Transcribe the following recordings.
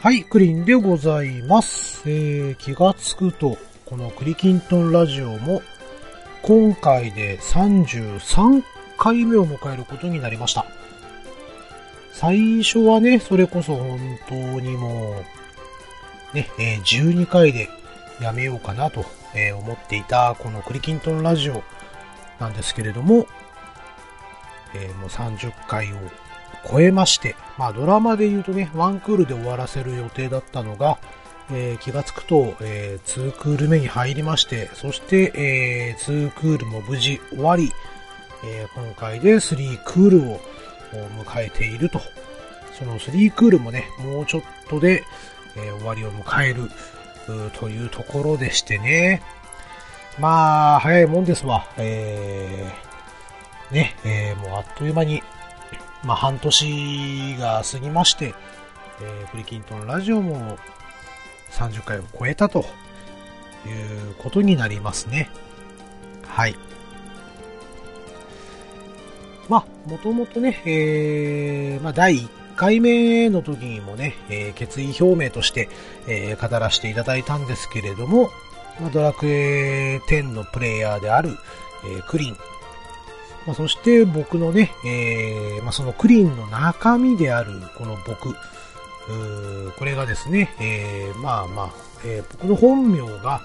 はい、クリンでございます。えー、気がつくと、このクリキントンラジオも、今回で33回目を迎えることになりました。最初はね、それこそ本当にもう、ね、えー、12回でやめようかなと、えー、思っていた、このクリキントンラジオなんですけれども、えー、もう30回を超えまして、まあドラマで言うとね、ワンクールで終わらせる予定だったのが、えー、気がつくと、えー、2クール目に入りまして、そして、えー、2クールも無事終わり、えー、今回で3クールを迎えていると。その3クールもね、もうちょっとで、えー、終わりを迎えるというところでしてね。まあ、早いもんですわ。えー、ね、えー、もうあっという間にまあ、半年が過ぎまして、えー、クリキントンラジオも30回を超えたということになりますね。はい。まあ、もともとね、えー、まあ、第1回目の時にもね、えー、決意表明として、えー、語らせていただいたんですけれども、まあ、ドラクエ10のプレイヤーである、えー、クリンまあ、そして僕のね、えー、まあ、そのクリーンの中身であるこの僕、これがですね、えー、まあまあ、えー、僕の本名が、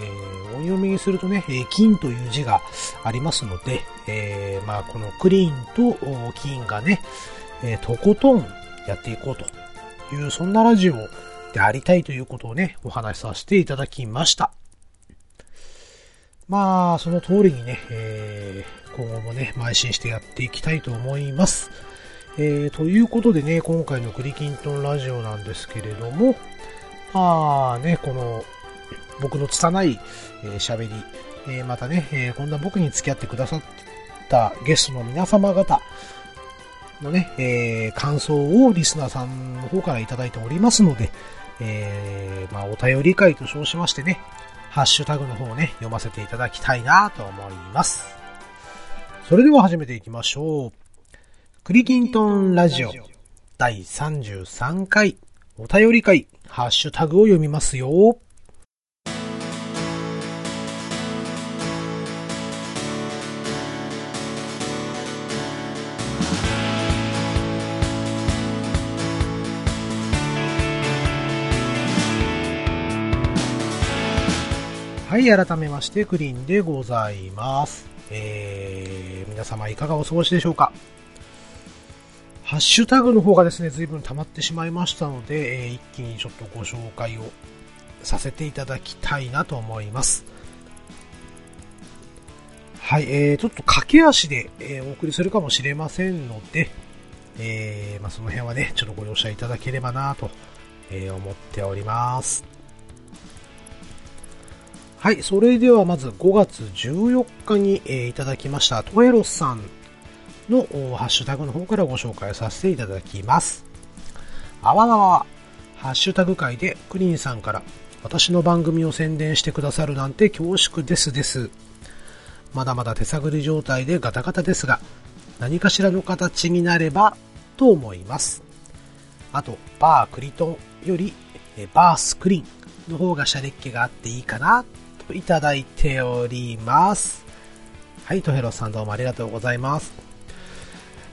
えー、音読みにするとね、え金という字がありますので、えまあこのクリーンと金がね、えとことんやっていこうという、そんなラジオでありたいということをね、お話しさせていただきました。まあ、その通りにね、えー、今後もね、邁進してやっていきたいと思います。えー、ということでね、今回のクリキントンラジオなんですけれども、まあね、この、僕の拙い喋、えー、り、えー、またね、えー、こんな僕に付き合ってくださったゲストの皆様方のね、えー、感想をリスナーさんの方からいただいておりますので、えー、まあ、お便り会と称しましてね、ハッシュタグの方をね、読ませていただきたいなと思います。それでは始めていきましょう。クリキントンラジオ第33回お便り会ハッシュタグを読みますよ。はい、改めまして、クリーンでございます。えー、皆様いかがお過ごしでしょうか？ハッシュタグの方がですね、随分溜まってしまいましたので、えー、一気にちょっとご紹介をさせていただきたいなと思います。はい、えー、ちょっと駆け足で、えー、お送りするかもしれませんので、えー、まあ、その辺はね、ちょっとご容赦いただければなと、え、思っております。はい、それではまず5月14日に、えー、いただきましたトエロスさんのハッシュタグの方からご紹介させていただきます。あわわわ、ハッシュタグ会でクリーンさんから私の番組を宣伝してくださるなんて恐縮ですです。まだまだ手探り状態でガタガタですが、何かしらの形になればと思います。あと、バークリトンよりバースクリーンの方がシャレっ気があっていいかないいただいております。はい、トヘロスさんどうもありがとうございます。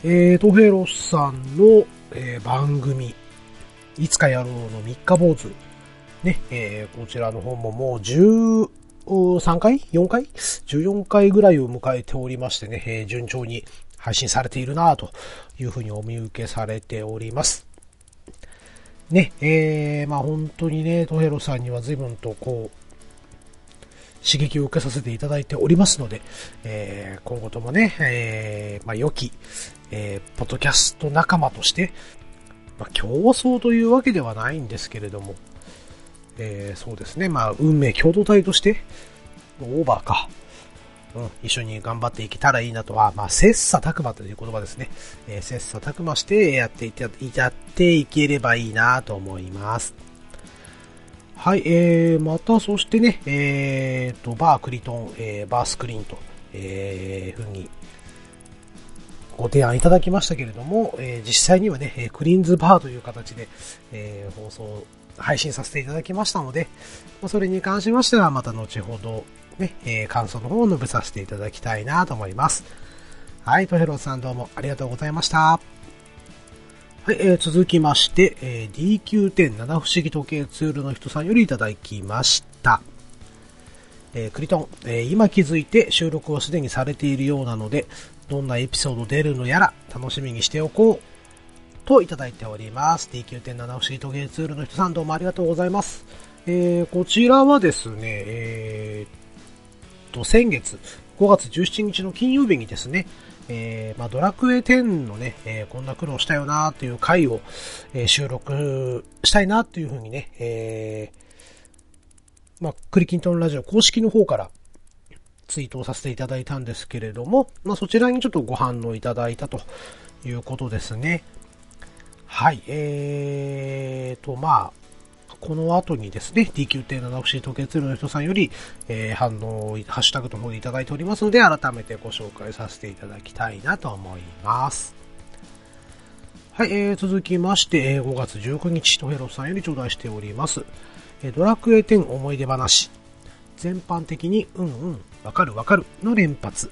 えー、トヘロスさんの、えー、番組、いつかやろうの三日坊主。ね、えー、こちらの方ももう13回 ?4 回 ?14 回ぐらいを迎えておりましてね、えー、順調に配信されているなというふうにお見受けされております。ね、えー、まあ本当にね、トヘロさんには随分とこう、刺激を受けさせていただいておりますので、えー、今後ともね、えー、まあ、良き、えー、ポッドキャスト仲間として、まあ、競争というわけではないんですけれども、えー、そうですね、まあ、運命共同体として、オーバーか、うん、一緒に頑張っていけたらいいなとは、まあ、切磋琢磨という言葉ですね。えー、切磋琢磨してやっていた、やっていければいいなと思います。はい、えー、またそしてね、えーと、バークリトン、えー、バースクリーンと、えー、ふうに、ご提案いただきましたけれども、えー、実際にはね、クリーンズバーという形で、えー、放送、配信させていただきましたので、それに関しましてはまた後ほど、ね、えー、感想の方を述べさせていただきたいなと思います。はい、トヘロさんどうもありがとうございました。はい、えー、続きまして、えー、DQ10 七不思議時計ツールの人さんよりいただきました。えー、クリトン、えー、今気づいて収録をすでにされているようなので、どんなエピソード出るのやら楽しみにしておこう。といただいております。D9.7 不思議時計ツールの人さんどうもありがとうございます。えー、こちらはですね、えー、と、先月、5月17日の金曜日にですね、えー、まあ、ドラクエ10のね、えー、こんな苦労したよなっていう回を、えー、収録したいなっていうふうにね、えー、まあ、クリキントンラジオ公式の方からツイートをさせていただいたんですけれども、まあ、そちらにちょっとご反応いただいたということですね。はい、えーと、まあ、この後にですね、DQ.7 不思議時計ツールの人さんより、えー、反応、ハッシュタグの方でいただいておりますので、改めてご紹介させていただきたいなと思います。はい、えー、続きまして、5月19日、トヘロさんより頂戴しております。えドラクエ10思い出話。全般的に、うんうん、わかるわかるの連発。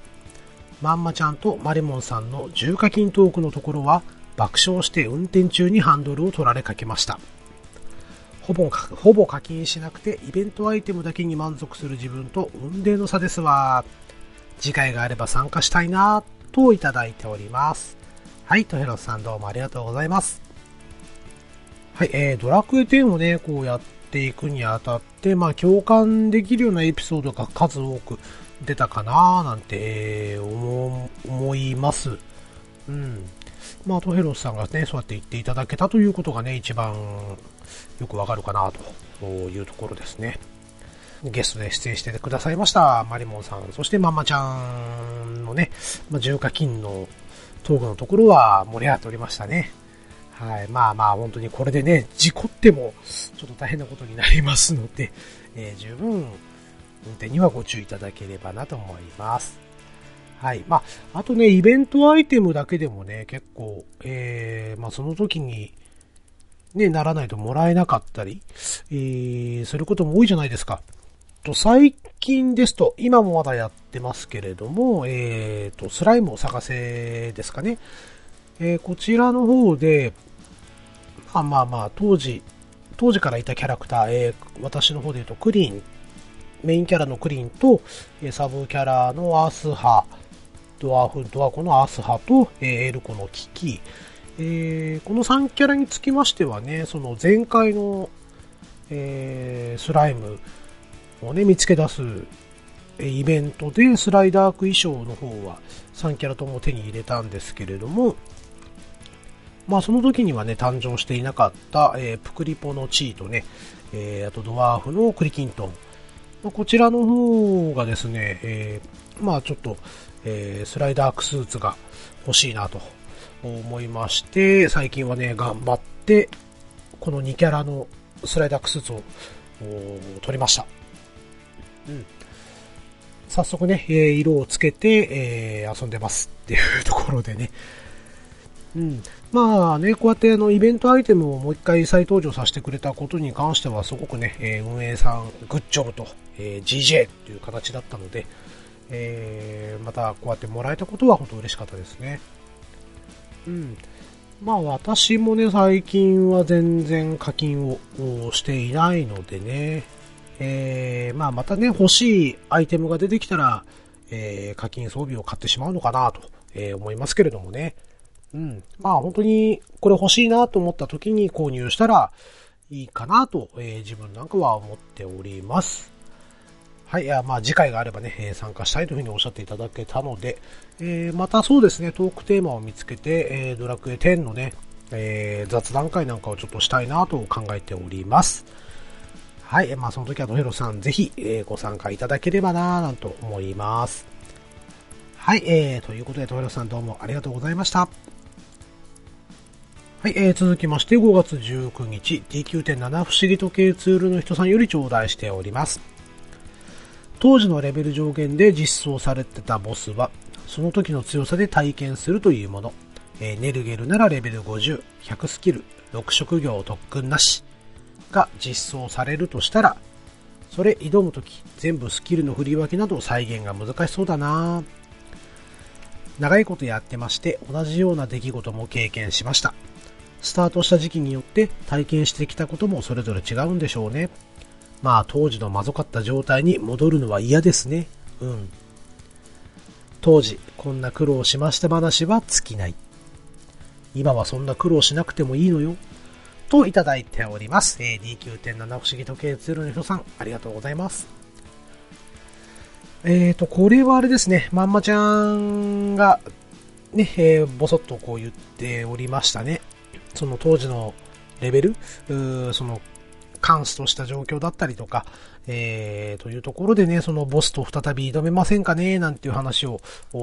まんまちゃんとマレモンさんの重課金トークのところは爆笑して運転中にハンドルを取られかけました。ほぼ、ほぼ課金しなくてイベントアイテムだけに満足する自分と運命の差ですわ。次回があれば参加したいなといただいております。はい、トヘロスさんどうもありがとうございます。はい、えー、ドラクエ10をね、こうやっていくにあたって、まあ共感できるようなエピソードが数多く出たかななんて、思、思います。うん。まあ、トヘロスさんがね、そうやって言っていただけたということがね、一番よくわかるかなというところですね。ゲストで出演してくださいました、マリモンさん、そしてママちゃんのね、まあ、重火金のトークのところは盛り上がっておりましたね。はい。まあまあ、本当にこれでね、事故っても、ちょっと大変なことになりますので、えー、十分、運転にはご注意いただければなと思います。はい。まあ、あとね、イベントアイテムだけでもね、結構、えー、まあその時に、ね、ならないともらえなかったり、えー、することも多いじゃないですか。と、最近ですと、今もまだやってますけれども、えーと、スライムを探せですかね。えー、こちらの方で、まあまあまあ、当時、当時からいたキャラクター、えー、私の方で言うと、クリーン、メインキャラのクリーンと、えサブキャラのアースハ、ドワーフ、ドワコのアースハと、えー、エルコのキキ、えー、この3キャラにつきましてはね、その前回の、えー、スライムをね、見つけ出すイベントでスライダーク衣装の方は3キャラとも手に入れたんですけれども、まあその時にはね、誕生していなかった、えー、プクリポのチーとね、えー、あとドワーフのクリキントン。まあ、こちらの方がですね、えー、まあちょっと、えー、スライダークスーツが欲しいなと思いまして、最近はね、頑張って、この2キャラのスライダークスーツを取りました。うん。早速ね、えー、色をつけて、えー、遊んでますっていうところでね。うん。まあね、こうやってあのイベントアイテムをもう一回再登場させてくれたことに関してはすごくね、えー、運営さん、グッジョブと、えー、GJ という形だったので、えー、またこうやってもらえたことは本当嬉しかったですね。うん。まあ私もね、最近は全然課金をしていないのでね、えー、まあまたね、欲しいアイテムが出てきたら、えー、課金装備を買ってしまうのかなと、えー、思いますけれどもね。うん。まあ本当にこれ欲しいなと思った時に購入したらいいかなと、えー、自分なんかは思っております。はい、まあ次回があればね、え参加したいというふうにおっしゃっていただけたので、えー、またそうですね、トークテーマを見つけて、えー、ドラクエ10のね、えー、雑談会なんかをちょっとしたいなと考えております。はい、まあその時はドヘロさんぜひ、え、ご参加いただければなぁなんと思います。はい、えー、ということで、トヘロさんどうもありがとうございました。はい、えー、続きまして5月19日 D9.7 不思議時計ツールの人さんより頂戴しております。当時のレベル上限で実装されてたボスは、その時の強さで体験するというもの。えー、ネルゲルならレベル50、100スキル、6職業特訓なしが実装されるとしたら、それ挑む時全部スキルの振り分けなど再現が難しそうだな長いことやってまして同じような出来事も経験しました。スタートした時期によって体験してきたこともそれぞれ違うんでしょうね。まあ当時のまずかった状態に戻るのは嫌ですね。うん。当時こんな苦労しました話は尽きない。今はそんな苦労しなくてもいいのよ。といただいております。えー、D9.7 不思議時計0の人さん、ありがとうございます。えーと、これはあれですね、まんまちゃんが、ね、えー、ぼそっとこう言っておりましたね。その当時のレベル、その、カンスとした状況だったりとか、えー、というところでね、そのボスと再び挑めませんかね、なんていう話を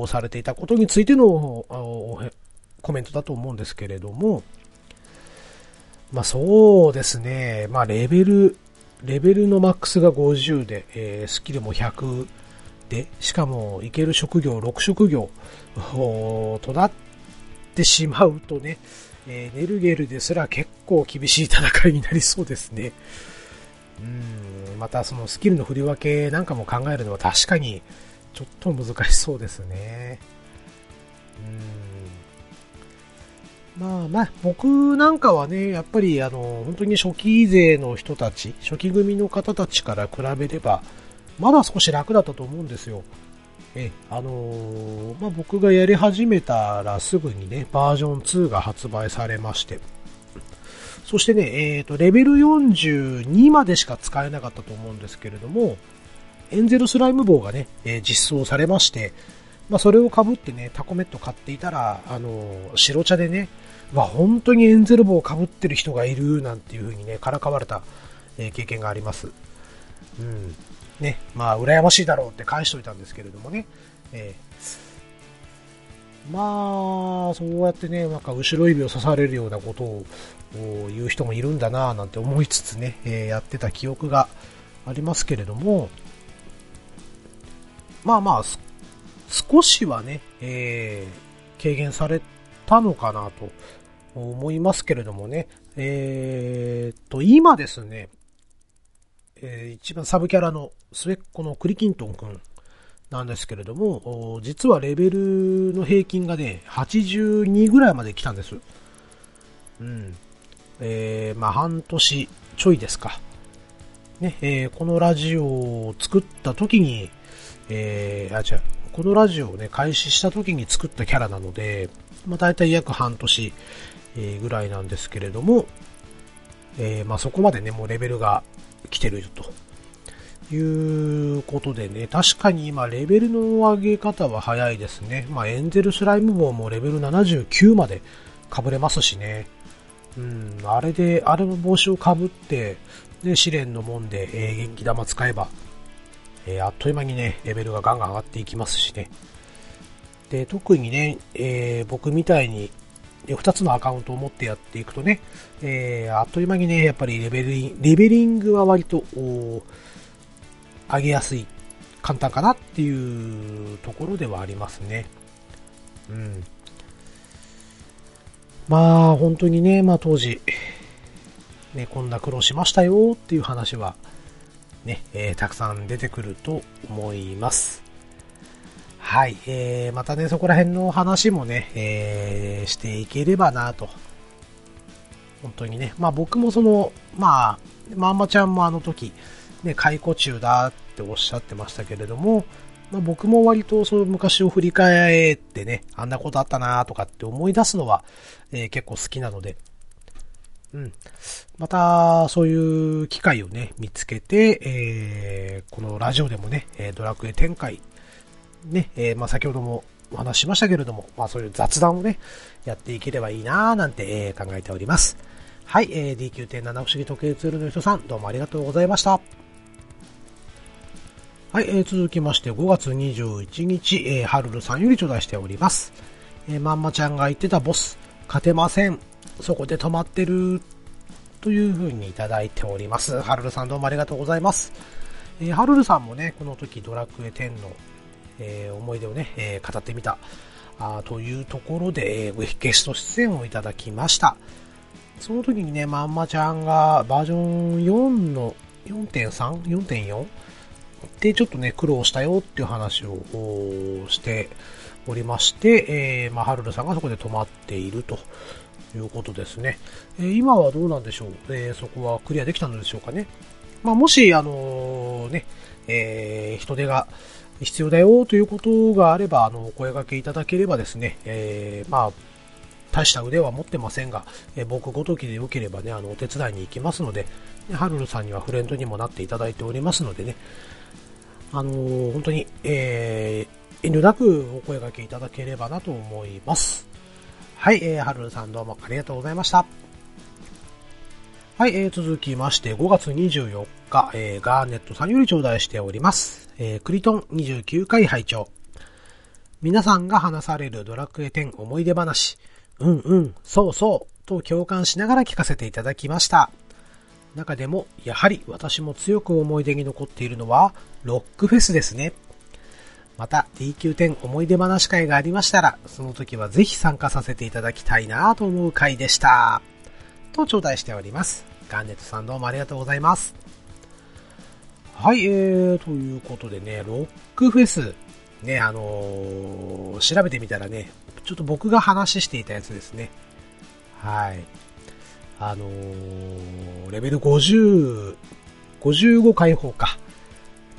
されていたことについてのコメントだと思うんですけれども、まあそうですね、まあレベル、レベルのマックスが50で、えー、スキルも100で、しかもいける職業6職業となってしまうとね、えー、ネルゲルですら結構厳しい戦いになりそうですね。うん、またそのスキルの振り分けなんかも考えるのは確かにちょっと難しそうですね。うん。まあまあ、僕なんかはね、やっぱりあの、本当に初期勢の人たち、初期組の方たちから比べれば、まだ少し楽だったと思うんですよ。え、あのー、まあ、僕がやり始めたらすぐにね、バージョン2が発売されまして、そしてね、えっ、ー、と、レベル42までしか使えなかったと思うんですけれども、エンゼルスライム棒がね、えー、実装されまして、まあ、それを被ってね、タコメット買っていたら、あの、白茶でね、わ、本当にエンゼル棒を被ってる人がいる、なんていう風にね、からかわれた、え、経験があります。うん。ね、まあ、羨ましいだろうって返しといたんですけれどもね、えー、まあ、そうやってね、なんか後ろ指を刺されるようなことを言う人もいるんだなぁなんて思いつつね、えー、やってた記憶がありますけれども、まあまあ、少しはね、えー、軽減されたのかなと思いますけれどもね、えー、と、今ですね、えー、一番サブキャラの末っ子のクリキントンくんなんですけれども、実はレベルの平均がね、82ぐらいまで来たんです。うん。えー、まあ半年ちょいですか。ね、えー、このラジオを作った時に、えー、あ、違う、このラジオをね、開始した時に作ったキャラなので、まあ大体約半年、えー、ぐらいなんですけれども、えー、まあそこまでね、もうレベルが来てると。いうことでね、確かに今レベルの上げ方は早いですね。まあエンゼルスライム棒もレベル79まで被れますしね。うん、あれで、あれの帽子をかぶって、で、試練の門で、えー、元気玉使えば、えー、あっという間にね、レベルがガンガン上がっていきますしね。で、特にね、えー、僕みたいに、2つのアカウントを持ってやっていくとね、えー、あっという間にね、やっぱりレベルレベリングは割と、上げやすい、簡単かなっていうところではありますね。うん。まあ、本当にね、まあ当時、ね、こんな苦労しましたよっていう話は、ね、えー、たくさん出てくると思います。はい。えー、またね、そこら辺の話もね、えー、していければなと。本当にね。まあ僕もその、まあ、まんまちゃんもあの時、ね、解雇中だっておっしゃってましたけれども、まあ僕も割とその昔を振り返ってね、あんなことあったなとかって思い出すのは、えー、結構好きなので、うん。また、そういう機会をね、見つけて、えー、このラジオでもね、ドラクエ展開ね、えー、まあ先ほどもお話しましたけれども、まあそういう雑談をね、やっていければいいなぁなんて、えー、考えております。はい、えー、D9.7 不思議時計ツールの人さん、どうもありがとうございました。はい、えー、続きまして5月21日、えー、はるるさんより頂戴しております。えー、まんまちゃんが言ってたボス、勝てません。そこで止まってる。という風にいただいております。はるるさんどうもありがとうございます。えー、はるるさんもね、この時ドラクエ10のえー、思い出をね、えー、語ってみた、あというところで、えー、ゲスト出演をいただきました。その時にね、まんまちゃんがバージョン4の 4.3?4.4? で、ちょっとね、苦労したよっていう話をしておりまして、えー、まあ、はるるさんがそこで泊まっているということですね。えー、今はどうなんでしょう、えー、そこはクリアできたのでしょうかね？まあ、もし、あのね、え人手が必要だよということがあれば、あの、お声掛けいただければですね、えまあ、大した腕は持ってませんが、え僕ごときで良ければね、あの、お手伝いに行きますので、はるるさんにはフレンドにもなっていただいておりますのでね、あのー、本当に、えー、遠慮なくお声掛けいただければなと思います。はい、えー、はるるさんどうもありがとうございました。はい、えー、続きまして、5月24日、えー、ガーネットさんより頂戴しております。えー、クリトン29回拝聴皆さんが話されるドラクエ10思い出話、うんうん、そうそう、と共感しながら聞かせていただきました。中でも、やはり私も強く思い出に残っているのは、ロックフェスですね。また DQ10 思い出話会がありましたら、その時はぜひ参加させていただきたいなと思う回でした。と頂戴しております。ガンネットさんどうもありがとうございます。はい、えー、ということでね、ロックフェス、ね、あのー、調べてみたらね、ちょっと僕が話していたやつですね。はい。あのー、レベル50、55解放か。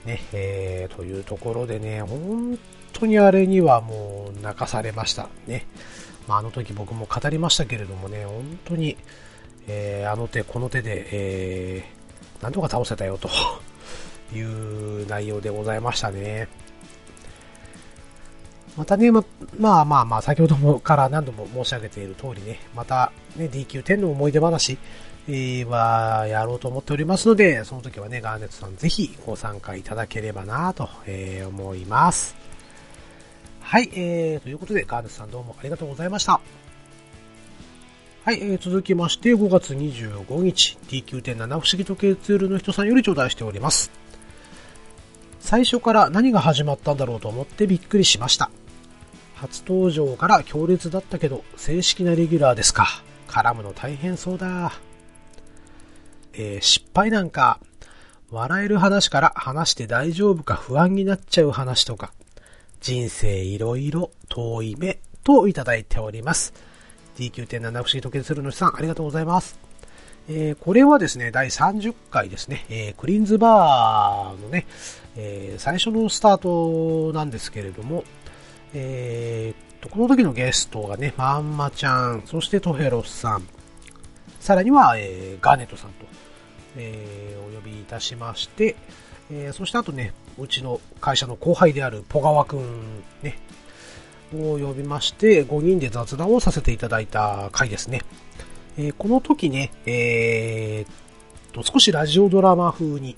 ね、えー、というところでね、本当にあれにはもう泣かされました。ね。まあ、あの時僕も語りましたけれどもね、本当に、えー、あの手この手で、えー、なんとか倒せたよという内容でございましたね。またね、ま、まあまあまあ、先ほどもから何度も申し上げている通りね、またね、DQ10 の思い出話、はやろうと思っておりますので、その時はね、ガーネットさんぜひご参加いただければなと、え、思います。はい、えー、ということで、ガーネットさんどうもありがとうございました。はい、えー、続きまして、5月25日、DQ10 七不思議時計ツールの人さんより頂戴しております。最初から何が始まったんだろうと思ってびっくりしました。初登場から強烈だったけど、正式なレギュラーですか。絡むの大変そうだ。えー、失敗なんか、笑える話から話して大丈夫か不安になっちゃう話とか、人生いろいろ遠い目といただいております。D9.7 不思議時計するのさん、ありがとうございます。えー、これはですね、第30回ですね、えー、クリーンズバーのね、えー、最初のスタートなんですけれども、えー、と、この時のゲストがね、まんまちゃん、そしてトヘロスさん、さらには、えー、ガーネットさんと、えー、お呼びいたしまして、えー、そしてあとね、うちの会社の後輩であるポガワくんね、を呼びまして、5人で雑談をさせていただいた回ですね。えー、この時ね、えー、と、少しラジオドラマ風に、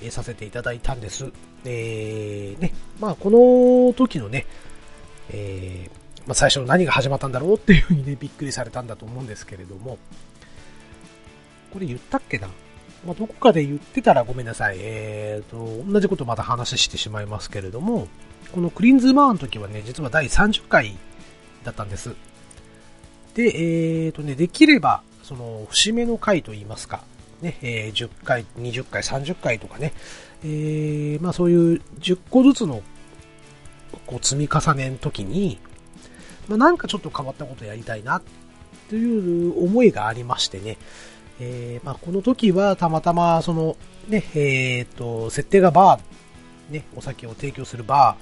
えー、させていただいたんです。えー、ね、まあ、この時のね、えー、まあ、最初の何が始まったんだろうっていうふうにね、びっくりされたんだと思うんですけれども、これ言ったっけな？まあ、どこかで言ってたらごめんなさい。えーと、同じことまた話してしまいますけれども、このクリーンズバーの時はね、実は第30回だったんです。で、えーとね、できれば、その、節目の回といいますか、ね、えー、10回、20回、30回とかね、えー、まあそういう10個ずつのこう積み重ねの時に、まあ、なんかちょっと変わったことやりたいなという思いがありましてね、えー、まあ、この時はたまたまそのね、えっ、ー、と、設定がバー、ね、お酒を提供するバ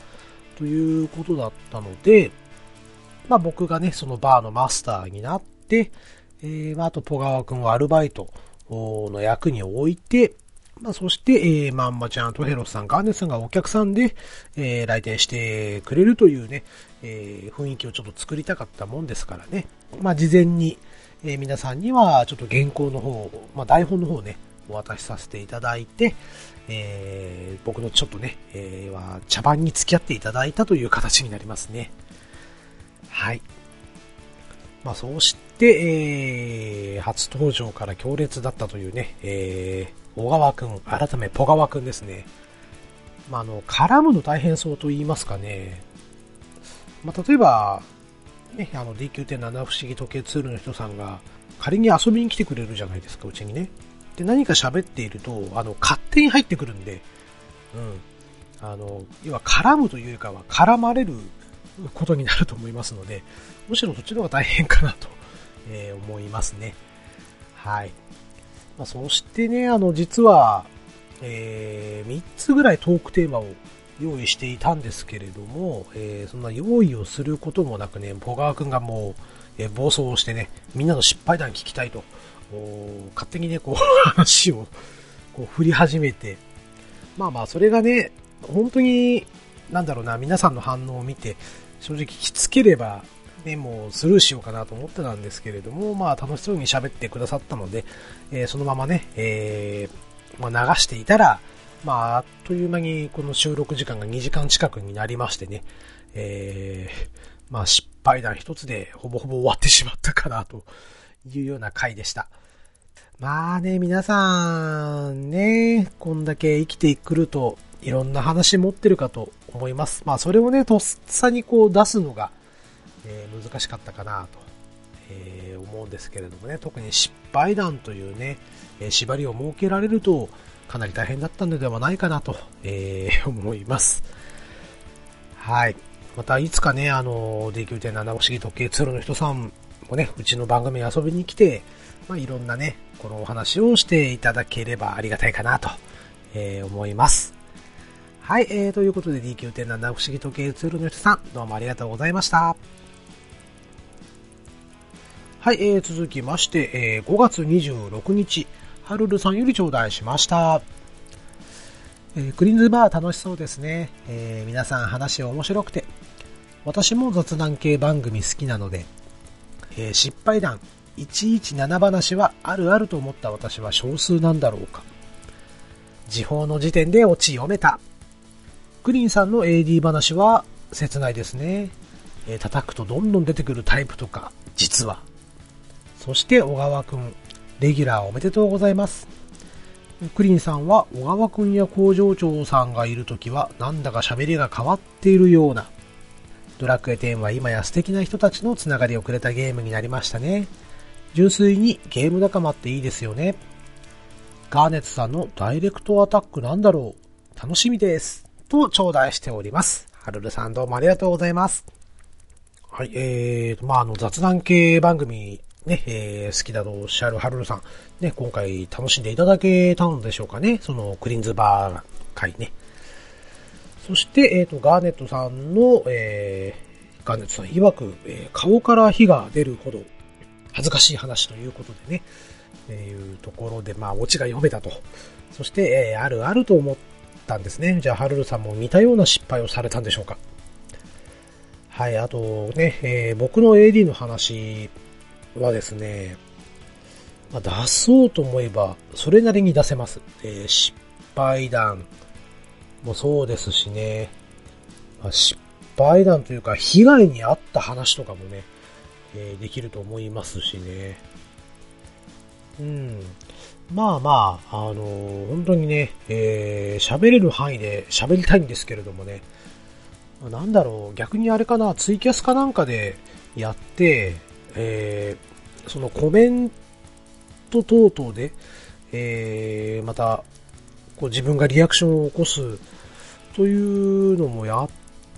ーということだったので、まあ僕がね、そのバーのマスターになって、えー、まあ、あと、ポガワ君をアルバイトの役に置いて、まあ、そして、えー、まんまちゃんとヘロスさん、ガーネスさんがお客さんで、えー、来店してくれるというね、えー、雰囲気をちょっと作りたかったもんですからね。まあ、事前に、えー、皆さんにはちょっと原稿の方、まあ、台本の方ね、お渡しさせていただいて、えー、僕のちょっとね、えー、は茶番に付き合っていただいたという形になりますね。まあ、そうして、えー、初登場から強烈だったというね、えー、小川くん、改めポガワくんですね。まあ、あの、絡むの大変そうと言いますかね。まあ、例えば、ね、あの D9.7 不思議時計ツールの人さんが仮に遊びに来てくれるじゃないですか、うちにね。で、何か喋っていると、あの、勝手に入ってくるんで、うん。あの、要は絡むというかは絡まれることになると思いますので、むしろそっちの方が大変かなと、えー、思いますね。はい。まあ、そしてね、あの、実は、えー、3つぐらいトークテーマを用意していたんですけれども、えー、そんな用意をすることもなくね、小川くんがもう、えー、暴走をしてね、みんなの失敗談聞きたいと、勝手にね、こう、話をこう振り始めて、まあまあ、それがね、本当に、なんだろうな、皆さんの反応を見て、正直きつければ、ね、もうスルーしようかなと思ってたんですけれども、まあ楽しそうに喋ってくださったので、えー、そのままね、えー、まあ、流していたら、まあ、あっという間にこの収録時間が2時間近くになりましてね、えー、まあ失敗談一つでほぼほぼ終わってしまったかなというような回でした。まあね、皆さんね、こんだけ生きてくるといろんな話持ってるかと思います。まあそれをね、とっさにこう出すのが、えー、難しかったかなと、えー、思うんですけれどもね、特に失敗談というね、えー、縛りを設けられると、かなり大変だったのではないかなと、え、思います。はい。また、いつかね、あの、D9.7 不思議時計ツールの人さんもね、うちの番組に遊びに来て、まあ、いろんなね、このお話をしていただければありがたいかなと、え、思います。はい、えー、ということで D9.7 不思議時計ツールの人さん、どうもありがとうございました。はい、えー、続きまして、えー、5月26日、ハルルさんより頂戴しました。えー、クリーンズバー楽しそうですね。えー、皆さん話面白くて。私も雑談系番組好きなので、えー、失敗談117話はあるあると思った私は少数なんだろうか。時報の時点でオチ読めた。クリーンさんの AD 話は切ないですね。えー、叩くとどんどん出てくるタイプとか、実は。そして小川くん、レギュラーおめでとうございます。クリンさんは小川くんや工場長さんがいるときはなんだか喋りが変わっているような。ドラクエ10は今や素敵な人たちのつながりをくれたゲームになりましたね。純粋にゲーム仲間っていいですよね。ガーネットさんのダイレクトアタックなんだろう楽しみです。と頂戴しております。はるるさんどうもありがとうございます。はい、えーと、まあ、あの、雑談系番組ね、えー、好きだとおっしゃるハルルさん、ね、今回楽しんでいただけたのでしょうかね。そのクリンズバー会ね。そして、えっ、ー、と、ガーネットさんの、えー、ガーネットさん曰く、えー、顔から火が出るほど恥ずかしい話ということでね、えいうところで、まあ、オチが読めたと。そして、えー、あるあると思ったんですね。じゃあ、ハルルさんも似たような失敗をされたんでしょうか。はい、あとね、えー、僕の AD の話はですね、まあ、出そうと思えば、それなりに出せます。えー、失敗談もそうですしね、まあ、失敗談というか、被害に遭った話とかもね、えー、できると思いますしね。うん。まあまあ、あのー、本当にね、えー、喋れる範囲で喋りたいんですけれどもね、なんだろう、逆にあれかな、ツイキャスかなんかでやって、えー、そのコメント等々で、えー、また、こう自分がリアクションを起こすというのもやっ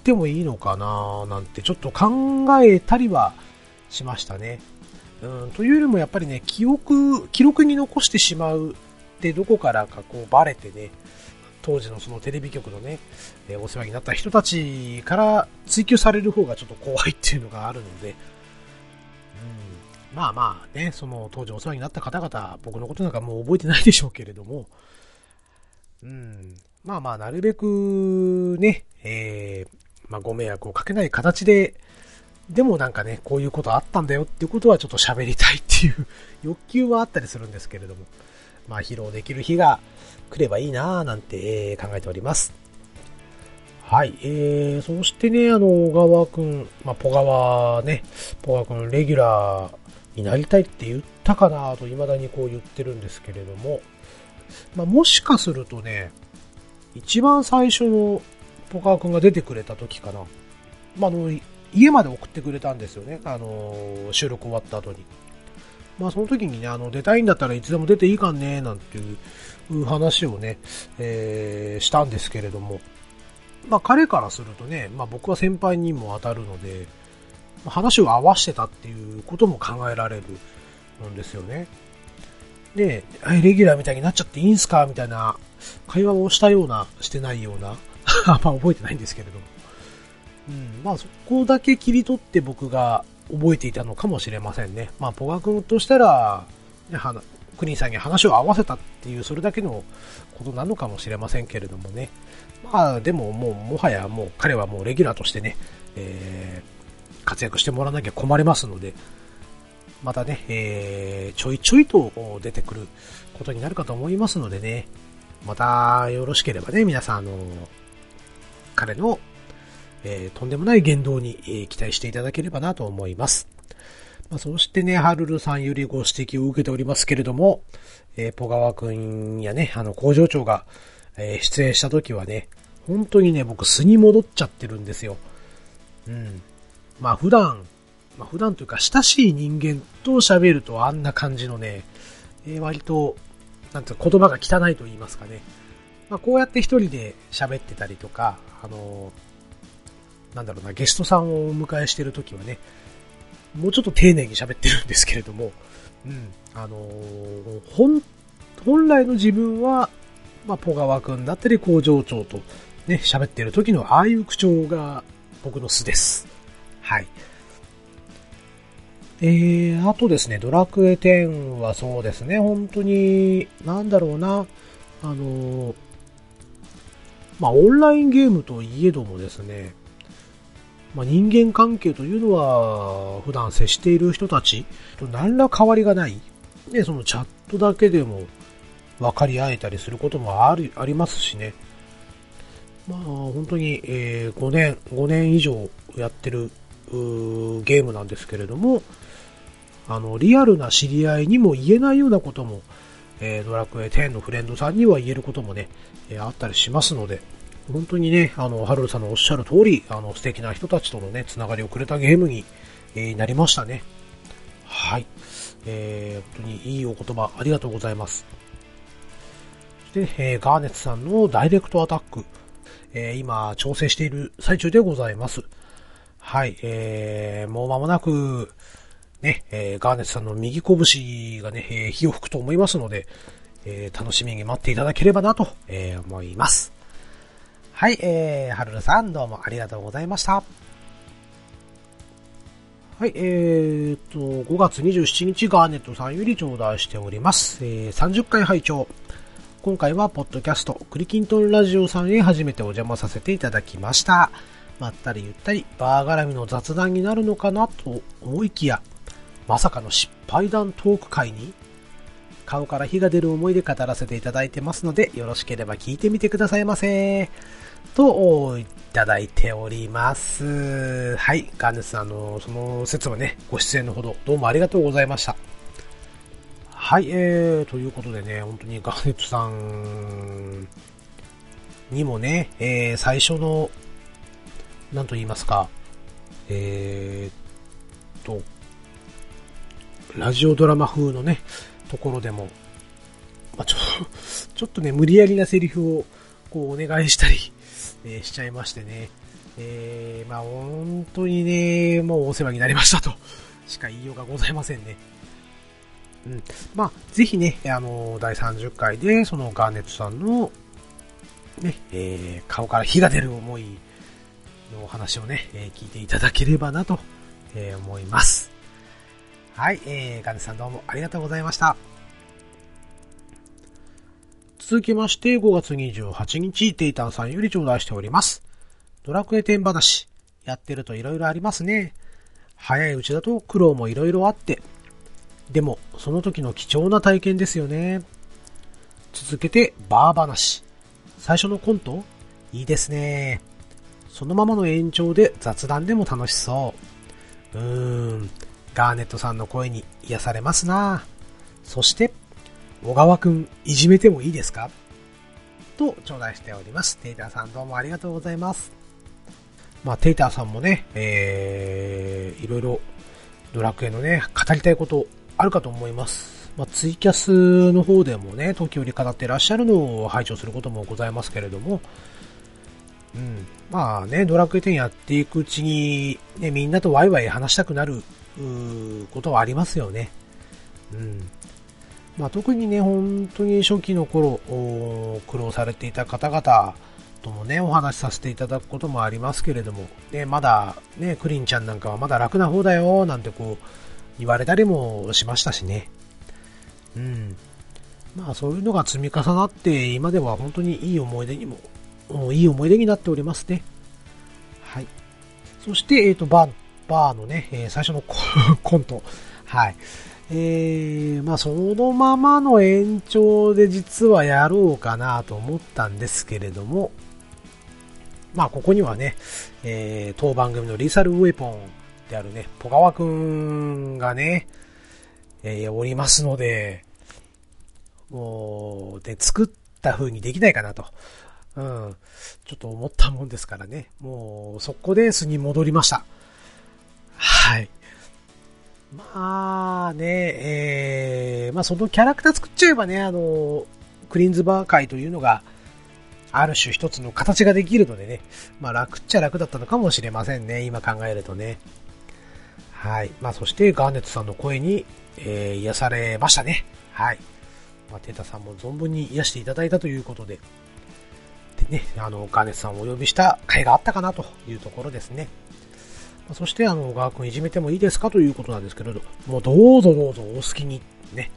てもいいのかななんてちょっと考えたりはしましたね。うん、というよりもやっぱりね、記憶、記録に残してしまうってどこからかこうバレてね、当時のそのテレビ局のね、えお世話になった人たちから追求される方がちょっと怖いっていうのがあるので、うんまあまあね、その当時お世話になった方々、僕のことなんかもう覚えてないでしょうけれども、うん、まあまあ、なるべくね、えー、まあご迷惑をかけない形で、でもなんかね、こういうことあったんだよっていうことはちょっと喋りたいっていう欲求はあったりするんですけれども、まあ披露できる日が来ればいいなぁなんて、え、考えております。はい。えー、そしてね、あの、小川くん、まあ、ポガワね、ポガくん、レギュラー、になりたいって言ったかなと未だにこう言ってるんですけれども、まあ、もしかするとね、一番最初のポカー君が出てくれた時かな。まあ、あの、家まで送ってくれたんですよね。あの、収録終わった後に。まあ、その時にね、あの、出たいんだったらいつでも出ていいかんね、なんていう話をね、えー、したんですけれども。まあ、彼からするとね、まあ、僕は先輩にも当たるので、話を合わせてたっていうことも考えられるんですよね。で、レギュラーみたいになっちゃっていいんすか？みたいな会話をしたような、してないような、ま覚えてないんですけれども。うん、まあそこだけ切り取って僕が覚えていたのかもしれませんね。まあポガ君としたら、クリンさんに話を合わせたっていう、それだけのことなのかもしれませんけれどもね。まあでももう、もはやもう彼はもうレギュラーとしてね、えー、活躍してもらわなきゃ困りますので、またね、えー、ちょいちょいと出てくることになるかと思いますのでね、またよろしければね、皆さん、あの、彼の、えー、とんでもない言動に、えー、期待していただければなと思います。まあ、そしてね、ハルルさんよりご指摘を受けておりますけれども、えー、ポガワ君やね、あの、工場長が、えー、出演した時はね、本当にね、僕素に戻っちゃってるんですよ。うん。まあ普段、まあ、普段というか親しい人間と喋るとあんな感じのね、えー、割と、なんていうか言葉が汚いと言いますかね。まあ、こうやって一人で喋ってたりとか、あのー、なんだろうな、ゲストさんをお迎えしてるときはね、もうちょっと丁寧に喋ってるんですけれども、うん、あのー、本、本来の自分は、まあ、ポガワ君だったり工場長とね、喋ってる時のああいう口調が僕の素です。はい。えー、あとですね、ドラクエ10はそうですね、本当に、なんだろうな、あの、まあ、オンラインゲームといえどもですね、まあ、人間関係というのは、普段接している人たちと何ら変わりがない。で、そのチャットだけでも分かり合えたりすることもある、ありますしね。まあ、本当に、えー、5年、5年以上やってるゲームなんですけれども、あの、リアルな知り合いにも言えないようなことも、えー、ドラクエ10のフレンドさんには言えることもね、えー、あったりしますので、本当にね、あの、ハルルさんのおっしゃる通り、あの、素敵な人たちとのね、つながりをくれたゲームに、え、なりましたね。はい。えー、本当にいいお言葉ありがとうございます。そして、えー、ガーネツさんのダイレクトアタック、えー、今、調整している最中でございます。はい、えー、もう間もなく、ね、えー、ガーネットさんの右拳がね、えー、火を吹くと思いますので、えー、楽しみに待っていただければなと、えー、思います。はい、えー、はるるさんどうもありがとうございました。はい、えーと、5月27日ガーネットさんより頂戴しております。えー、30回拝聴今回は、ポッドキャスト、クリキントンラジオさんへ初めてお邪魔させていただきました。まったりゆったり、バー絡みの雑談になるのかなと思いきや、まさかの失敗談トーク会に顔から火が出る思いで語らせていただいてますので、よろしければ聞いてみてくださいませ。と、いただいております。はい。ガーネスさん、あの、その説はね、ご出演のほど、どうもありがとうございました。はい、えー、ということでね、本当にガーネットさんにもね、えー、最初の、なんと言いますか、えー、と、ラジオドラマ風のね、ところでも、まあ、ちょ、ちょっとね、無理やりなセリフを、こう、お願いしたり、えー、しちゃいましてね、えー、まあ、本当にね、もうお世話になりましたと、しか言いようがございませんね。うん。まあ、ぜひね、あの、第30回で、そのガーネットさんの、ね、えー、顔から火が出る思いのお話をね、えー、聞いていただければなと、えー、思います。はい、えー、ガーネットさんどうもありがとうございました。続きまして、5月28日、テイタンさんより頂戴しております。ドラクエ10話。やってると色々ありますね。早いうちだと苦労も色々あって。でも、その時の貴重な体験ですよね。続けて、バー話。最初のコントいいですね。そのままの延長で雑談でも楽しそう。うーん。ガーネットさんの声に癒されますなそして、小川くん、いじめてもいいですか？と頂戴しております。テイターさんどうもありがとうございます。まあ、テイターさんもね、えー、いろいろドラクエのね、語りたいことあるかと思います。まあ、ツイキャスの方でもね、時折語ってらっしゃるのを拝聴することもございますけれども、うん。まあね、ドラクエ10やっていくうちに、ね、みんなとワイワイ話したくなる、ことはありますよね。うん。まあ、特にね、本当に初期の頃、苦労されていた方々ともね、お話しさせていただくこともありますけれども、ね、まだ、ね、クリンちゃんなんかはまだ楽な方だよ、なんてこう、言われたりもしましたしね。うん。まあ、そういうのが積み重なって、今では本当にいい思い出にも、いい思い出になっておりますね。はい。そして、えっ、ー、と、バー、バーのね、え、最初の コント。はい。えー、まあそのままの延長で実はやろうかなと思ったんですけれども、まあここにはね、えー、当番組のリーサルウェポンであるね、ポガワくんがね、えー、おりますので、もう、で、作った風にできないかなと。うん。ちょっと思ったもんですからね。もう、速攻で巣に戻りました。はい。まあね、えー、まあそのキャラクター作っちゃえばね、あの、クリーンズバー界というのが、ある種一つの形ができるのでね、まあ楽っちゃ楽だったのかもしれませんね、今考えるとね。はい。まあそしてガーネットさんの声に、えー、癒されましたね。はい。まあテータさんも存分に癒していただいたということで、でね、あの、ガーネットさんをお呼びした回があったかなというところですね。そして、あの、小川くんいじめてもいいですかということなんですけれど、もうどうぞどうぞお好きに、ね。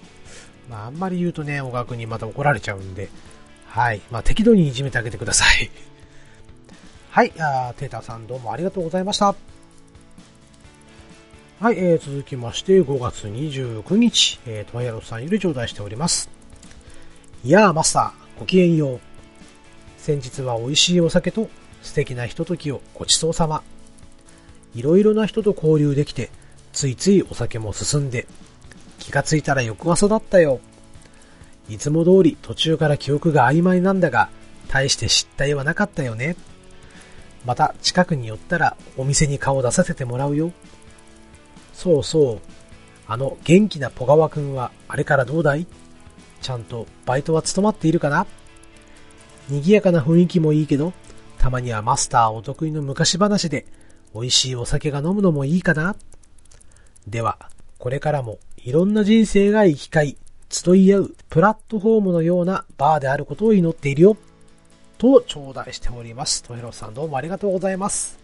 まあ、あんまり言うとね、小川くんにまた怒られちゃうんで、はい。まあ、適度にいじめてあげてください。はい、あテータさんどうもありがとうございました。はい、えー、続きまして、5月29日、えー、トワイヤロさんより頂戴しております。いやー、マスター、ごきげんよう。先日は美味しいお酒と素敵なひとときをごちそうさま。いろいろな人と交流できて、ついついお酒も進んで、気がついたら翌朝だったよ。いつも通り途中から記憶が曖昧なんだが、大して失態はなかったよね。また近くに寄ったらお店に顔出させてもらうよ。そうそう。あの元気なポガワくんはあれからどうだい？ちゃんとバイトは務まっているかな？賑やかな雰囲気もいいけど、たまにはマスターお得意の昔話で美味しいお酒が飲むのもいいかなでは、これからもいろんな人生が生き交い、集い合うプラットフォームのようなバーであることを祈っているよ。と頂戴しております。トヘロさんどうもありがとうございます。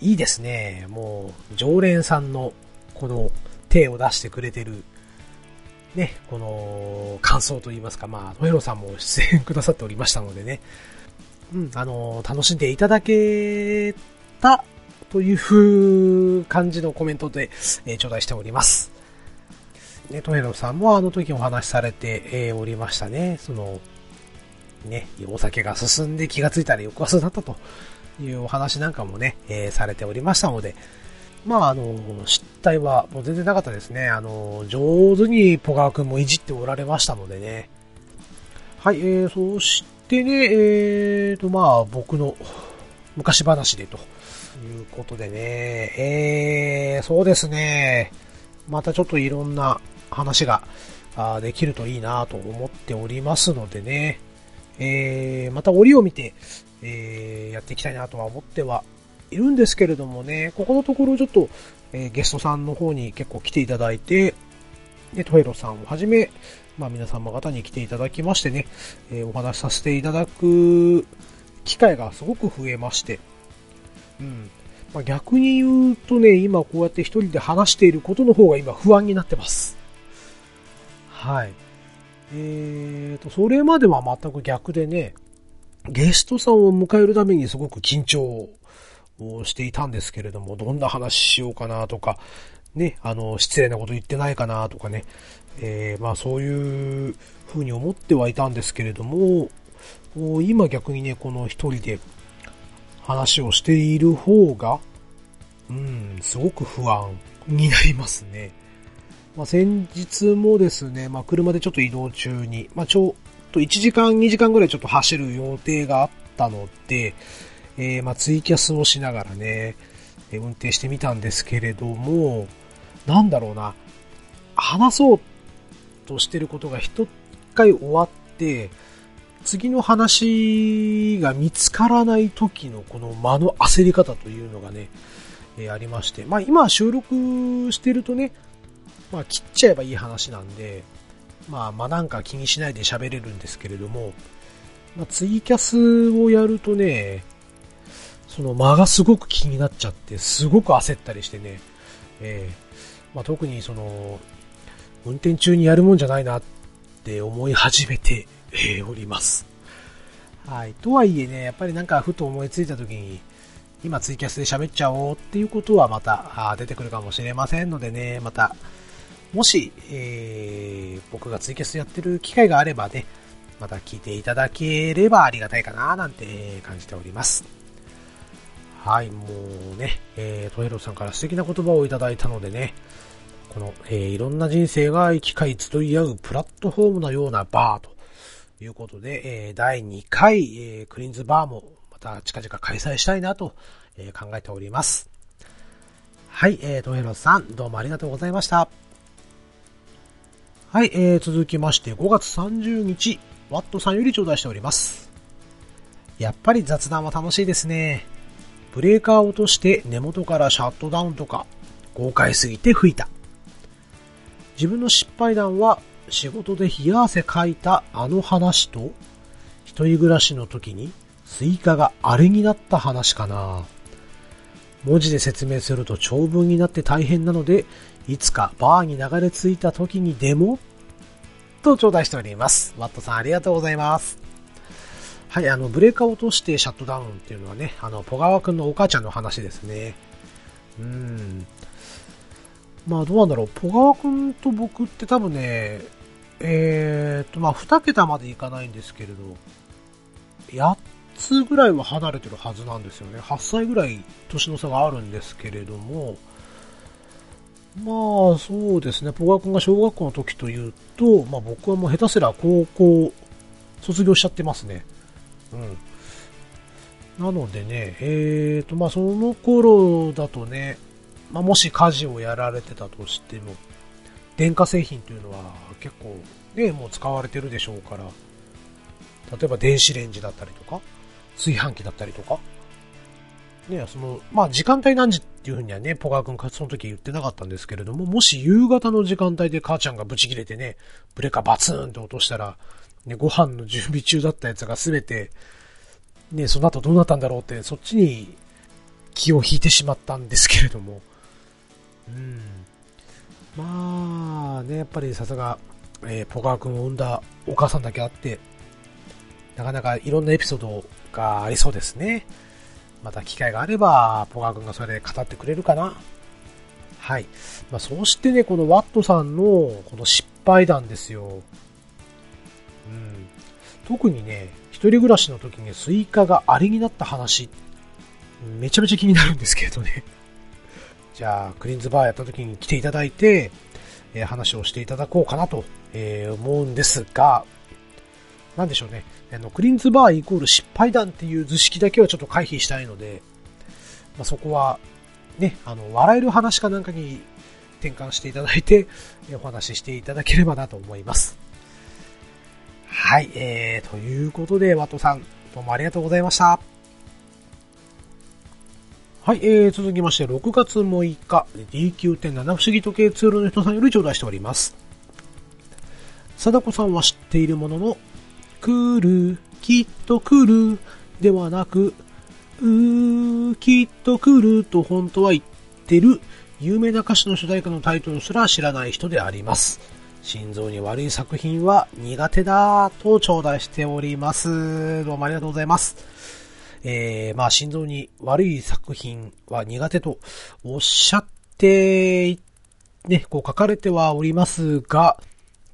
いいですね。もう、常連さんのこの手を出してくれてる、ね、この感想といいますか、まあ、トヘロさんも出演くださっておりましたのでね、うん、あの、楽しんでいただけたという感じのコメントで、えー、頂戴しております。ね、トヘロさんもあの時お話しされて、えー、おりましたね。その、ね、お酒が進んで気がついたら翌朝だったというお話なんかもね、えー、されておりましたので、まあ、あの、失態はもう全然なかったですね。あの、上手にポガー君もいじっておられましたのでね。はい、えー、そしてね、えーと、まあ、僕の昔話でということでね、えー、そうですね、またちょっといろんな話ができるといいなと思っておりますのでね、えー、また折を見て、えー、やっていきたいなとは思ってはいるんですけれどもね、ここのところちょっと、えー、ゲストさんの方に結構来ていただいて、で、トヘロさんをはじめ、まあ皆様方に来ていただきましてね、えー、お話しさせていただく機会がすごく増えまして、うん。まあ、逆に言うとね、今こうやって一人で話していることの方が今不安になってます。はい。えーと、それまでは全く逆でね、ゲストさんを迎えるためにすごく緊張をしていたんですけれども、どんな話しようかなとか、ね、あの、失礼なこと言ってないかなとかね、えー、まあそういう風に思ってはいたんですけれども、今逆にね、この一人で話をしている方が、うん、すごく不安になりますね。まあ、先日もですね、まあ、車でちょっと移動中に、まあ、ちょっと1時間、2時間ぐらいちょっと走る予定があったので、えー、ま、ツイキャスをしながらね、運転してみたんですけれども、なんだろうな、話そうとしてることが一回終わって、次の話が見つからない時のこの間の焦り方というのがね、えー、ありまして、まあ今収録してるとね、まあ切っちゃえばいい話なんで、まあ間なんか気にしないで喋れるんですけれども、まあ、ツイキャスをやるとね、その間がすごく気になっちゃって、すごく焦ったりしてね、えー、まあ、特にその、運転中にやるもんじゃないなって思い始めて、え、おります。はい。とはいえね、やっぱりなんかふと思いついた時に、今ツイキャスで喋っちゃおうっていうことはまた出てくるかもしれませんのでね、また、もし、えー、僕がツイキャスやってる機会があればね、また聞いていただければありがたいかななんて感じております。はい、もうね、えー、トヘロさんから素敵な言葉をいただいたのでね、この、えー、いろんな人生が生き交い集い合うプラットフォームのようなバーということで、えー、第2回、えー、クリーンズバーもまた近々開催したいなと、えー、考えております。はい、えー、トヘロさん、どうもありがとうございました。はい、えー、続きまして5月30日、ワットさんより頂戴しております。やっぱり雑談は楽しいですね。ブレーカーを落として根元からシャットダウンとか、豪快すぎて吹いた。自分の失敗談は仕事で冷や汗かいたあの話と、一人暮らしの時にスイカがあれになった話かな。文字で説明すると長文になって大変なので、いつかバーに流れ着いた時にでも、と頂戴しております。ワットさんありがとうございます。はい、あの、ブレーカー落としてシャットダウンっていうのはね、あの、ポガワくんのお母ちゃんの話ですね。うん。まあ、どうなんだろう。ポガワくんと僕って多分ね、えーと、まあ、2桁までいかないんですけれど、8つぐらいは離れてるはずなんですよね。8歳ぐらい年の差があるんですけれども、まあ、そうですね。ポガ君が小学校の時というと、まあ僕はもう下手すら高校卒業しちゃってますね。うん。なのでね、えーと、まあその頃だとね、まあもし家事をやられてたとしても、電化製品というのは結構ね、もう使われてるでしょうから、例えば電子レンジだったりとか、炊飯器だったりとか、ね、その、まあ時間帯何時っていうふうにはね、ポガー君かその時言ってなかったんですけれども、もし夕方の時間帯で母ちゃんがブチ切れてね、ブレカバツーンって落としたら、ね、ご飯の準備中だったやつがすべて、ね、その後どうなったんだろうって、そっちに気を引いてしまったんですけれども、うん。まあね、やっぱりさすが、えー、ポガー君を産んだお母さんだけあって、なかなかいろんなエピソードがありそうですね。また機会があれば、ポガー君がそれで語ってくれるかな。はい。まあ、そしてね、このワットさんのこの失敗談ですよ。うん。特にね、一人暮らしの時にスイカがあれになった話、めちゃめちゃ気になるんですけどね。じゃあ、クリーンズバーやった時に来ていただいて、えー、話をしていただこうかなと、えー、思うんですが、なんでしょうね。あの、クリーンズバーイコール失敗談っていう図式だけはちょっと回避したいので、まあ、そこは、ね、あの、笑える話かなんかに転換していただいて、お話ししていただければなと思います。はい、えー、ということで、ワトさん、どうもありがとうございました。はい、えー、続きまして、6月6日、D9.7 不思議時計ツールの人さんより頂戴しております。貞子さんは知っているものの、来る、きっと来る、ではなく、うー、きっと来ると本当は言ってる、有名な歌手の主題歌のタイトルすら知らない人であります。心臓に悪い作品は苦手だと頂戴しております。どうもありがとうございます。えー、まあ心臓に悪い作品は苦手とおっしゃって、ね、こう書かれてはおりますが、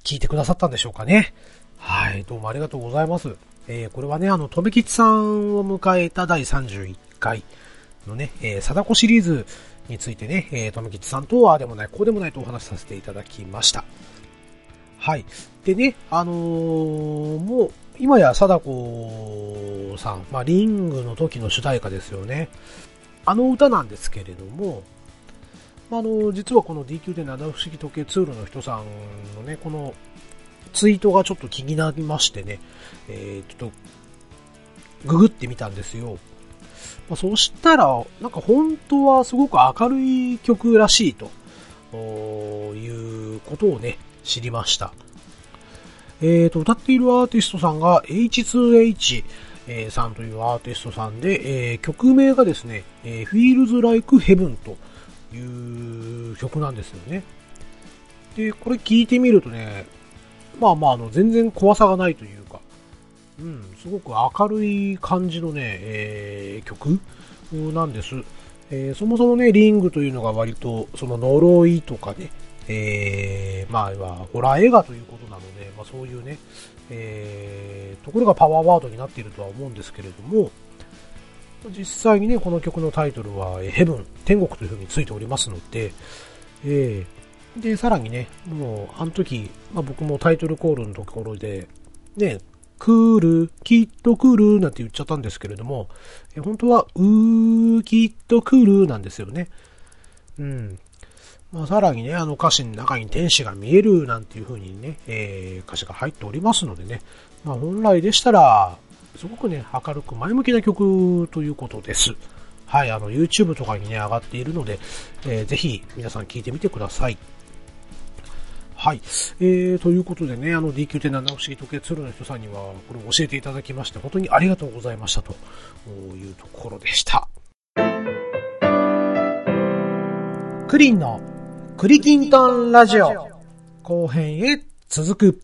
聞いてくださったんでしょうかね。はい、どうもありがとうございます。えー、これはね、あの、とめきちさんを迎えた第31回のね、えー、貞子シリーズについてね、えー、とめきちさんとはでもない、こうでもないとお話しさせていただきました。はい。でね、あのーもう、今や貞子さん、まあ、リングの時の主題歌ですよね。あの歌なんですけれども、まああの、実はこの DQ で七不思議時計ツールの人さんのね、このツイートがちょっと気になりましてね、えー、ちょっと、ググってみたんですよ。まあ、そしたら、なんか本当はすごく明るい曲らしいと、いうことをね、知りました。えーと、歌っているアーティストさんが H2H、えー、さんというアーティストさんで、えー、曲名がですね、えー、Feels Like Heaven という曲なんですよね。で、これ聞いてみるとね、まあまあ、あの、全然怖さがないというか、うん、すごく明るい感じのね、えー、曲なんです。えー、そもそもね、リングというのが割と、その呪いとかね、えー、まあ、ホラー映画ということなので、まあそういうね、えー、ところがパワーワードになっているとは思うんですけれども、実際にね、この曲のタイトルは、ヘブン、天国という風についておりますので、えー、で、さらにね、もう、あの時、まあ僕もタイトルコールのところで、ね、来る、きっと来るなんて言っちゃったんですけれども、え本当は、うー、きっと来るなんですよね。うん。まあ、さらにね、あの歌詞の中に天使が見えるなんていう風にね、えー、歌詞が入っておりますのでね、まあ、本来でしたら、すごくね、明るく前向きな曲ということです。はい、あの、YouTube とかにね、上がっているので、えー、ぜひ皆さん聴いてみてください。はい。えー、ということでね、あの DQ.7 不思議時計鶴の人さんには、これを教えていただきまして、本当にありがとうございましたというところでした。クリンのクリキントンラジオ後編へ続く。